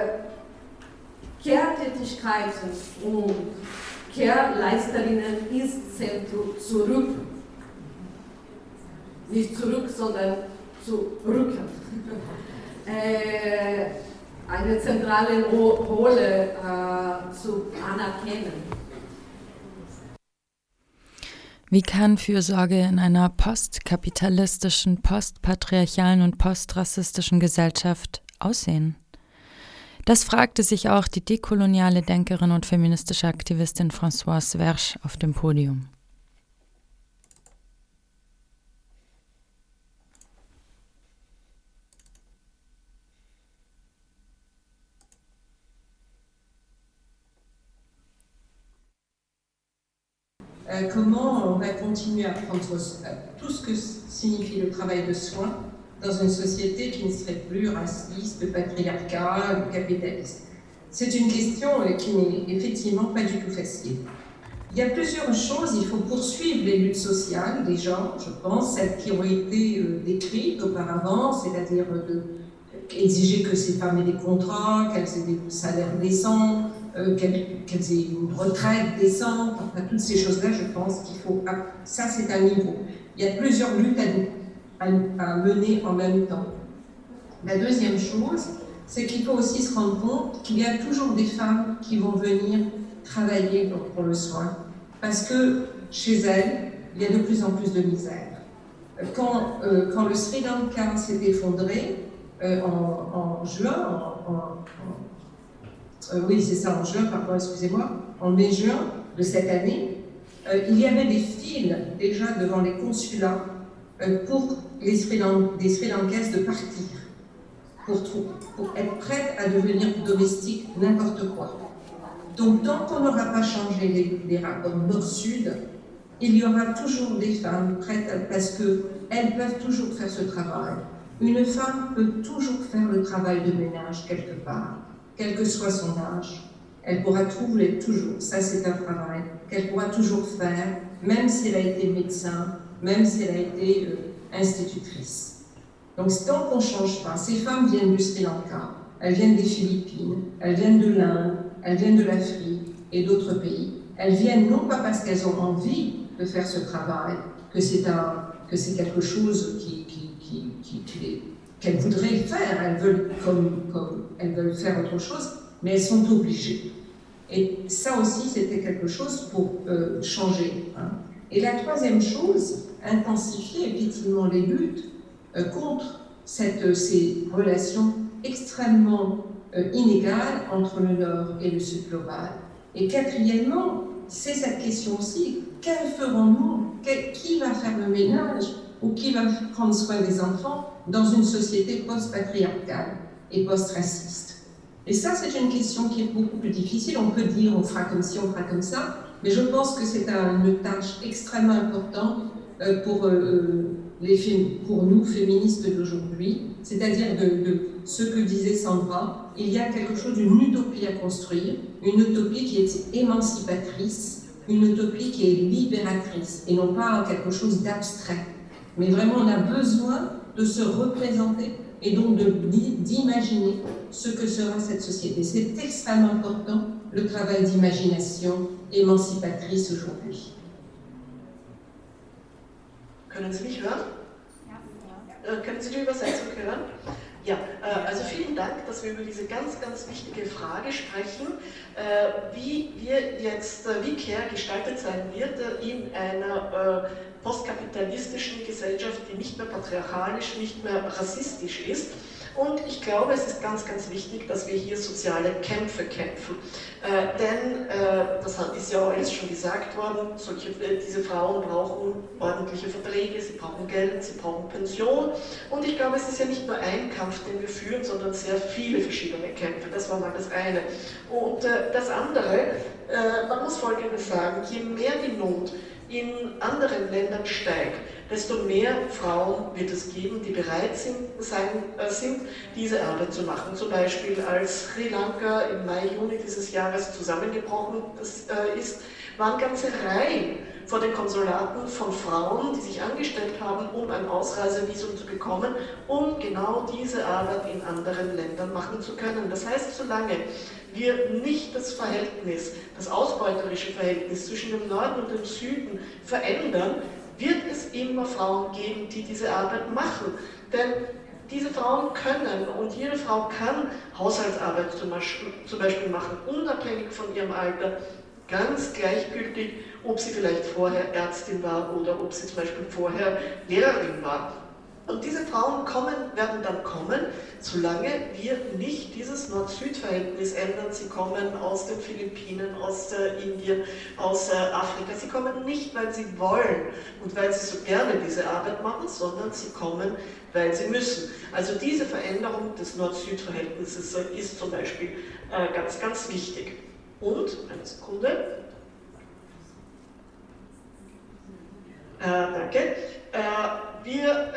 Kehrtätigkeiten und Kehrleisterinnen ins Zentrum zurück. Nicht zurück, sondern zu rücken. äh, eine zentrale Rolle äh, zu anerkennen. Wie kann Fürsorge in einer postkapitalistischen, postpatriarchalen und postrassistischen Gesellschaft aussehen? Das fragte sich auch die dekoloniale Denkerin und feministische Aktivistin Françoise Versch auf dem Podium. Euh, comment on va continuer à prendre tout ce que signifie le travail de soins dans une société qui ne serait plus raciste, patriarcale, capitaliste C'est une question euh, qui n'est effectivement pas du tout facile. Il y a plusieurs choses. Il faut poursuivre les luttes sociales, déjà, je pense, celles qui ont été euh, décrites auparavant, c'est-à-dire de exiger que ces femmes aient des contrats, qu'elles aient des salaires décents, qu'elles aient une retraite décente, enfin toutes ces choses-là, je pense qu'il faut. Ça, c'est un niveau. Il y a plusieurs luttes à, mener en même temps. La deuxième chose, c'est qu'il faut aussi se rendre compte qu'il y a toujours des femmes qui vont venir travailler pour, le soin, parce que chez elles, il y a de plus en plus de misère. Quand, euh, quand le Sri Lanka s'est effondré euh, en, juin, euh, oui c'est ça, en juin, pardon, excusez-moi, en mai-juin de cette année, il y avait des files déjà devant les consulats pour les Sri, des Sri Lankaises de partir pour, être prêtes à devenir domestiques n'importe quoi. Donc tant qu'on n'aura pas changé les, rapports nord-sud, il y aura toujours des femmes prêtes parce qu'elles peuvent toujours faire ce travail. Une femme peut toujours faire le travail de ménage quelque part, quel que soit son âge. Elle pourra trouver toujours, ça c'est un travail qu'elle pourra toujours faire, même si elle a été médecin, même si elle a été euh, institutrice. Donc tant qu'on ne change pas, ces femmes viennent du Sri Lanka, elles viennent des Philippines, elles viennent de l'Inde, elles viennent de l'Afrique et d'autres pays. Elles viennent non pas parce qu'elles ont envie de faire ce travail, que c'est que quelque chose qu'elles voudraient faire, elles veulent, comme, comme, elles veulent faire autre chose, mais elles sont obligées. Et ça aussi, c'était quelque chose pour euh, changer. Hein. Et la troisième chose, intensifier effectivement les luttes euh, contre cette, euh, ces relations extrêmement euh, inégales entre le Nord et le Sud global. Et quatrièmement, c'est cette question aussi, quelle ferons-nous Qui va faire le ménage ou qui va prendre soin des enfants dans une société post-patriarcale et post-raciste? Et ça, c'est une question qui est beaucoup plus difficile. On peut dire on fera comme ci, on fera comme ça, mais je pense que c'est une tâche extrêmement importante pour, euh, euh, les, pour nous, féministes d'aujourd'hui, c'est-à-dire de, ce que disait Sandra, il y a quelque chose d'une utopie à construire, une utopie qui est émancipatrice, une utopie qui est libératrice, et non pas quelque chose d'abstrait. Mais vraiment, on a besoin de se représenter et donc d'imaginer ce que sera cette société. C'est extrêmement important, le travail d'imagination émancipatrice aujourd'hui. Können Sie mich hören? Ja. Äh, können Sie die Übersetzung hören? Ja, äh, also vielen Dank, dass wir über diese ganz, ganz wichtige Frage sprechen, äh, wie wir jetzt, äh, wie CARE gestaltet sein wird in einer postkapitalistischen Gesellschaft, die nicht mehr patriarchalisch, nicht mehr rassistisch ist. Und ich glaube, es ist ganz, ganz wichtig, dass wir hier soziale Kämpfe kämpfen. Äh, denn, äh, das ist ja alles schon gesagt worden, solche, äh, diese Frauen brauchen ordentliche Verträge, sie brauchen Geld, sie brauchen Pension. Und ich glaube, es ist ja nicht nur ein Kampf, den wir führen, sondern sehr viele verschiedene Kämpfe. Das war mal das eine. Und äh, das andere, äh, man muss Folgendes sagen, je mehr die Not in anderen Ländern steigt, desto mehr Frauen wird es geben, die bereit sind, sein, äh, sind, diese Arbeit zu machen. Zum Beispiel als Sri Lanka im Mai, Juni dieses Jahres zusammengebrochen äh, ist, waren ganze Reihen vor den Konsulaten von Frauen, die sich angestellt haben, um ein Ausreisevisum zu bekommen, um genau diese Arbeit in anderen Ländern machen zu können. Das heißt, solange wir nicht das Verhältnis, das ausbeuterische Verhältnis zwischen dem Norden und dem Süden verändern, wird es immer Frauen geben, die diese Arbeit machen. Denn diese Frauen können und jede Frau kann Haushaltsarbeit zum Beispiel machen, unabhängig von ihrem Alter, ganz gleichgültig, ob sie vielleicht vorher Ärztin war oder ob sie zum Beispiel vorher Lehrerin war. Und diese Frauen kommen, werden dann kommen, solange wir nicht dieses Nord-Süd-Verhältnis ändern. Sie kommen aus den Philippinen, aus äh, Indien, aus äh, Afrika. Sie kommen nicht, weil sie wollen und weil sie so gerne diese Arbeit machen, sondern sie kommen, weil sie müssen. Also diese Veränderung des Nord-Süd-Verhältnisses äh, ist zum Beispiel ganz, ganz wichtig. Und, eine Sekunde, äh, danke, äh, wir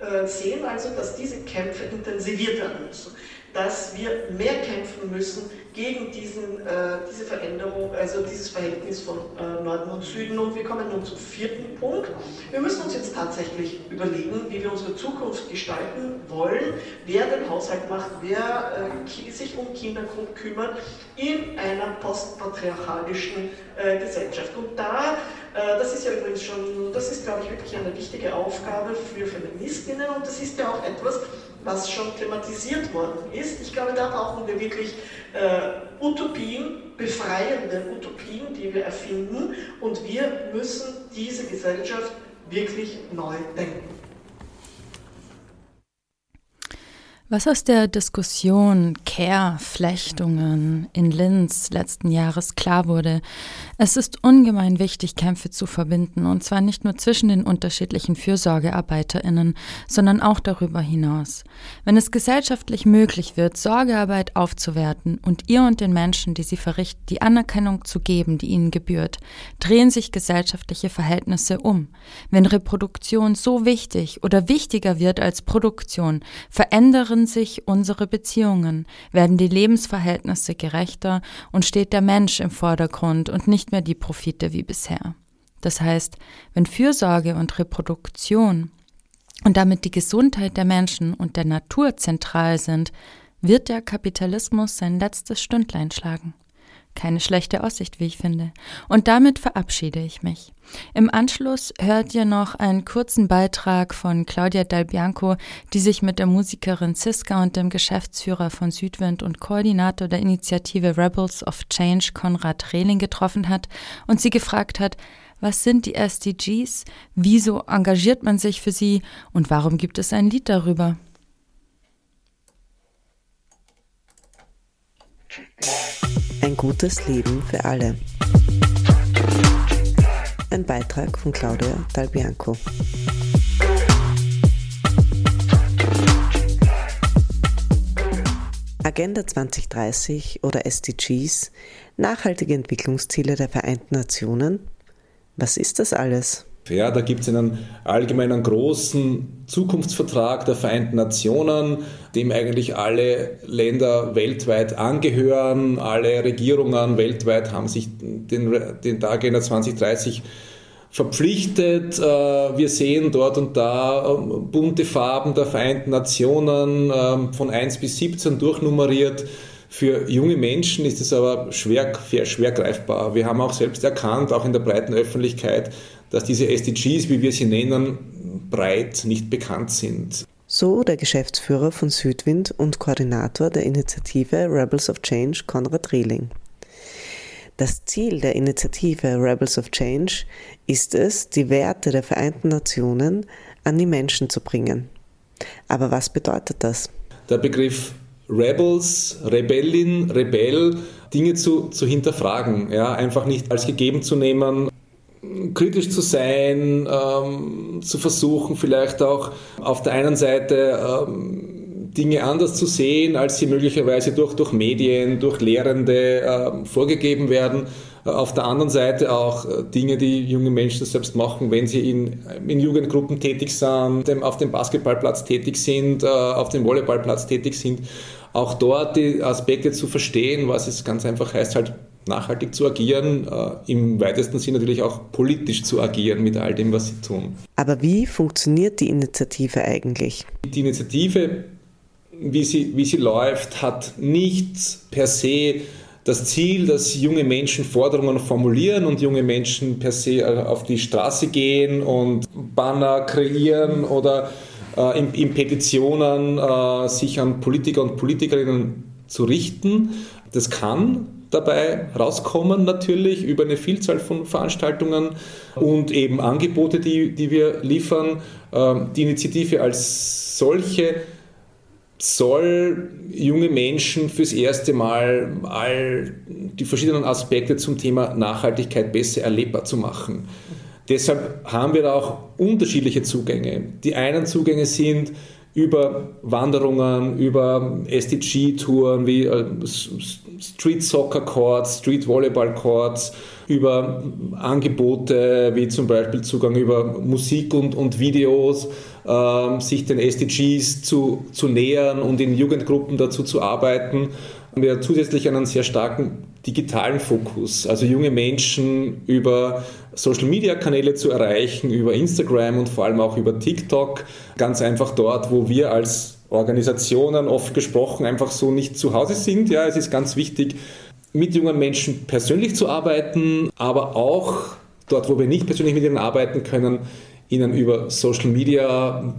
äh, äh, sehen also, dass diese Kämpfe intensiviert werden müssen, dass wir mehr kämpfen müssen gegen diesen, äh, diese Veränderung, also dieses Verhältnis von äh, Norden und Süden. Und wir kommen nun zum vierten Punkt. Wir müssen uns jetzt tatsächlich überlegen, wie wir unsere Zukunft gestalten wollen, wer den Haushalt macht, wer äh, sich um Kinder kümmert in einer postpatriarchalischen äh, Gesellschaft. Und da das ist ja übrigens schon, das ist, glaube ich, wirklich eine wichtige Aufgabe für Feministinnen und das ist ja auch etwas, was schon thematisiert worden ist. Ich glaube, da brauchen wir wirklich äh, Utopien, befreiende Utopien, die wir erfinden und wir müssen diese Gesellschaft wirklich neu denken. Was aus der Diskussion Care-Flechtungen in Linz letzten Jahres klar wurde, es ist ungemein wichtig, Kämpfe zu verbinden, und zwar nicht nur zwischen den unterschiedlichen Fürsorgearbeiterinnen, sondern auch darüber hinaus. Wenn es gesellschaftlich möglich wird, Sorgearbeit aufzuwerten und ihr und den Menschen, die sie verrichten, die Anerkennung zu geben, die ihnen gebührt, drehen sich gesellschaftliche Verhältnisse um. Wenn Reproduktion so wichtig oder wichtiger wird als Produktion, verändern sich unsere Beziehungen, werden die Lebensverhältnisse gerechter und steht der Mensch im Vordergrund und nicht mehr die Profite wie bisher. Das heißt, wenn Fürsorge und Reproduktion und damit die Gesundheit der Menschen und der Natur zentral sind, wird der Kapitalismus sein letztes Stündlein schlagen. Keine schlechte Aussicht, wie ich finde. Und damit verabschiede ich mich. Im Anschluss hört ihr noch einen kurzen Beitrag von Claudia Dal Bianco, die sich mit der Musikerin Siska und dem Geschäftsführer von Südwind und Koordinator der Initiative Rebels of Change Konrad Rehling getroffen hat und sie gefragt hat, was sind die SDGs? Wieso engagiert man sich für sie? Und warum gibt es ein Lied darüber? Gutes Leben für alle. Ein Beitrag von Claudia Dalbianco. Agenda 2030 oder SDGs, nachhaltige Entwicklungsziele der Vereinten Nationen. Was ist das alles? Ja, da gibt es einen allgemeinen großen Zukunftsvertrag der Vereinten Nationen, dem eigentlich alle Länder weltweit angehören. Alle Regierungen weltweit haben sich den, den Agenda 2030 verpflichtet. Äh, wir sehen dort und da ähm, bunte Farben der Vereinten Nationen ähm, von 1 bis 17 durchnummeriert. Für junge Menschen ist es aber schwer, schwer greifbar. Wir haben auch selbst erkannt, auch in der breiten Öffentlichkeit, dass diese SDGs, wie wir sie nennen, breit nicht bekannt sind. So der Geschäftsführer von Südwind und Koordinator der Initiative Rebels of Change, Konrad Rieling. Das Ziel der Initiative Rebels of Change ist es, die Werte der Vereinten Nationen an die Menschen zu bringen. Aber was bedeutet das? Der Begriff Rebels, Rebellin, Rebell, Dinge zu, zu hinterfragen, ja, einfach nicht als gegeben zu nehmen, kritisch zu sein, ähm, zu versuchen, vielleicht auch auf der einen Seite ähm, Dinge anders zu sehen, als sie möglicherweise durch, durch Medien, durch Lehrende äh, vorgegeben werden. Äh, auf der anderen Seite auch äh, Dinge, die junge Menschen selbst machen, wenn sie in, in Jugendgruppen tätig sind, auf dem Basketballplatz tätig sind, äh, auf dem Volleyballplatz tätig sind. Auch dort die Aspekte zu verstehen, was es ganz einfach heißt, halt nachhaltig zu agieren, äh, im weitesten Sinne natürlich auch politisch zu agieren mit all dem, was sie tun. Aber wie funktioniert die Initiative eigentlich? Die Initiative, wie sie, wie sie läuft, hat nicht per se das Ziel, dass junge Menschen Forderungen formulieren und junge Menschen per se äh, auf die Straße gehen und Banner kreieren oder äh, in, in, Petitionen äh, sich an Politiker und Politikerinnen zu richten. Das kann dabei rauskommen natürlich über eine Vielzahl von Veranstaltungen und eben Angebote, die, die wir liefern. Ähm, die Initiative als solche soll junge Menschen fürs erste Mal all die verschiedenen Aspekte zum Thema Nachhaltigkeit besser erlebbar zu machen. Deshalb haben wir da auch unterschiedliche Zugänge. Die einen Zugänge sind über Wanderungen, über SDG-Touren wie äh, Street Soccer Courts, Street Volleyball Courts, über Angebote wie zum Beispiel Zugang über Musik und, und Videos, äh, sich den SDGs zu, zu nähern und in Jugendgruppen dazu zu arbeiten. Wir zusätzlich einen sehr starken digitalen Fokus, also junge Menschen über Social-Media-Kanäle zu erreichen, über Instagram und vor allem auch über TikTok, ganz einfach dort, wo wir als Organisationen oft gesprochen einfach so nicht zu Hause sind. Ja, es ist ganz wichtig, mit jungen Menschen persönlich zu arbeiten, aber auch dort, wo wir nicht persönlich mit ihnen arbeiten können, ihnen über Social Media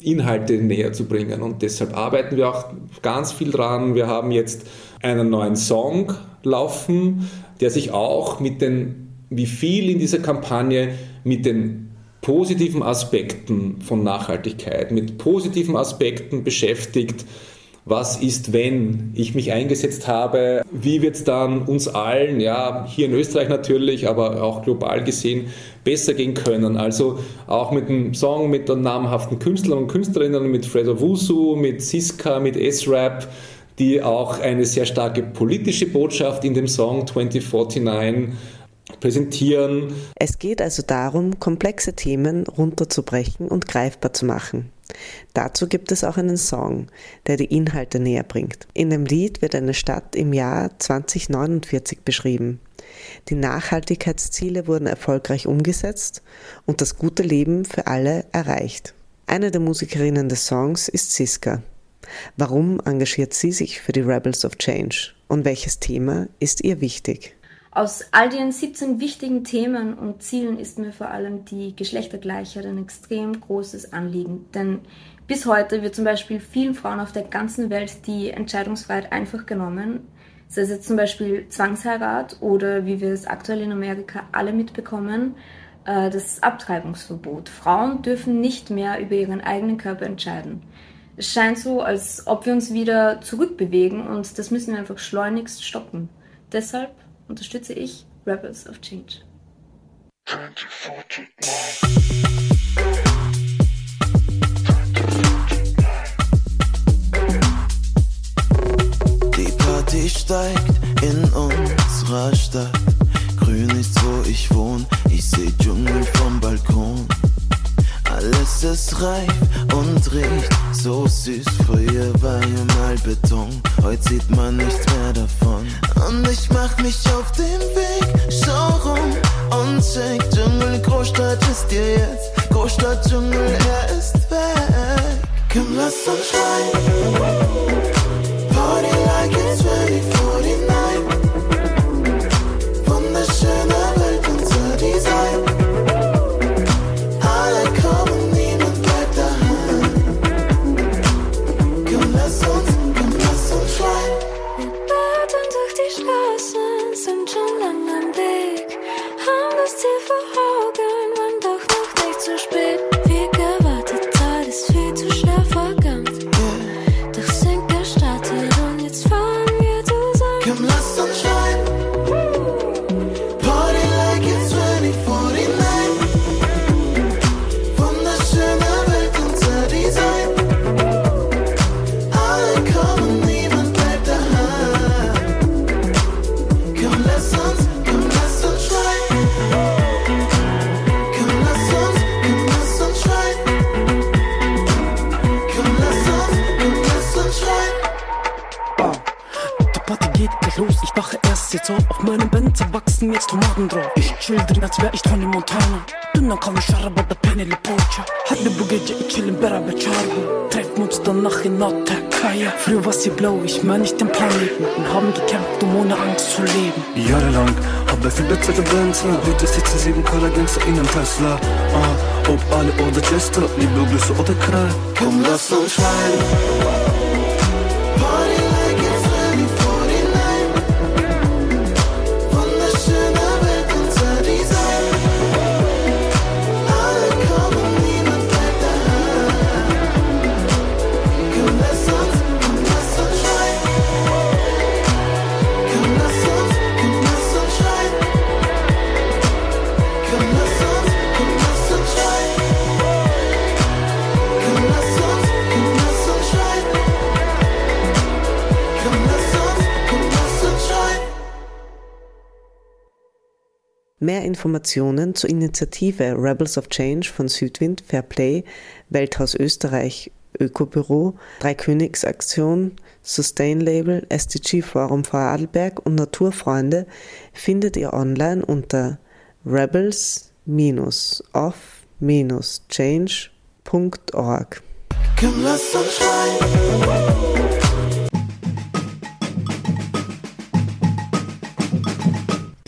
Inhalte näher zu bringen. Und deshalb arbeiten wir auch ganz viel dran. Wir haben jetzt einen neuen Song laufen, der sich auch mit den, wie viel in dieser Kampagne, mit den positiven Aspekten von Nachhaltigkeit, mit positiven Aspekten beschäftigt. Was ist, wenn ich mich eingesetzt habe? Wie wird es dann uns allen, ja, hier in Österreich natürlich, aber auch global gesehen, besser gehen können? Also auch mit dem Song mit den namhaften Künstlern und Künstlerinnen, mit Fredo Wusu, mit Siska, mit S-Rap, die auch eine sehr starke politische Botschaft in dem Song 2049 präsentieren. Es geht also darum, komplexe Themen runterzubrechen und greifbar zu machen. Dazu gibt es auch einen Song, der die Inhalte näher bringt. In dem Lied wird eine Stadt im Jahr 2049 beschrieben. Die Nachhaltigkeitsziele wurden erfolgreich umgesetzt und das gute Leben für alle erreicht. Eine der Musikerinnen des Songs ist Siska. Warum engagiert sie sich für die Rebels of Change und welches Thema ist ihr wichtig? Aus all den 17 wichtigen Themen und Zielen ist mir vor allem die Geschlechtergleichheit ein extrem großes Anliegen. Denn bis heute wird zum Beispiel vielen Frauen auf der ganzen Welt die Entscheidungsfreiheit einfach genommen. Sei es jetzt zum Beispiel Zwangsheirat oder wie wir es aktuell in Amerika alle mitbekommen, äh, das Abtreibungsverbot. Frauen dürfen nicht mehr über ihren eigenen Körper entscheiden. Es scheint so, als ob wir uns wieder zurückbewegen und das müssen wir einfach schleunigst stoppen. Deshalb unterstütze ich Rebels of Change. Die Party steigt in unserer Stadt. Grün ist, wo ich wohne. Ich seh Dschungel vom Balkon. Alles ist reif und riecht so süß. Früher war hier mal Beton, heute sieht man nichts mehr davon. Und ich mach mich auf den Weg, schau rum und check. Dschungel, Großstadt ist dir jetzt. Großstadt, Dschungel, er ist weg. Komm, lass uns schreien. Früher war sie blau, ich mein nicht den Planeten. Und haben gekämpft, um ohne Angst zu leben. Jahrelang hab ich viel besser gedanced. Heute sitzen sieben Color Gangster in einem Tesla. Ah, ob alle oder Jester, Liebe, Grüße oder Krall. Komm, lass uns schreien. Mehr Informationen zur Initiative Rebels of Change von Südwind, Fairplay, Welthaus Österreich, Ökobüro, Dreikönigsaktion, Sustain Label, SDG Forum Vorarlberg und Naturfreunde findet ihr online unter rebels-of-change.org. Komm, lass uns schreien.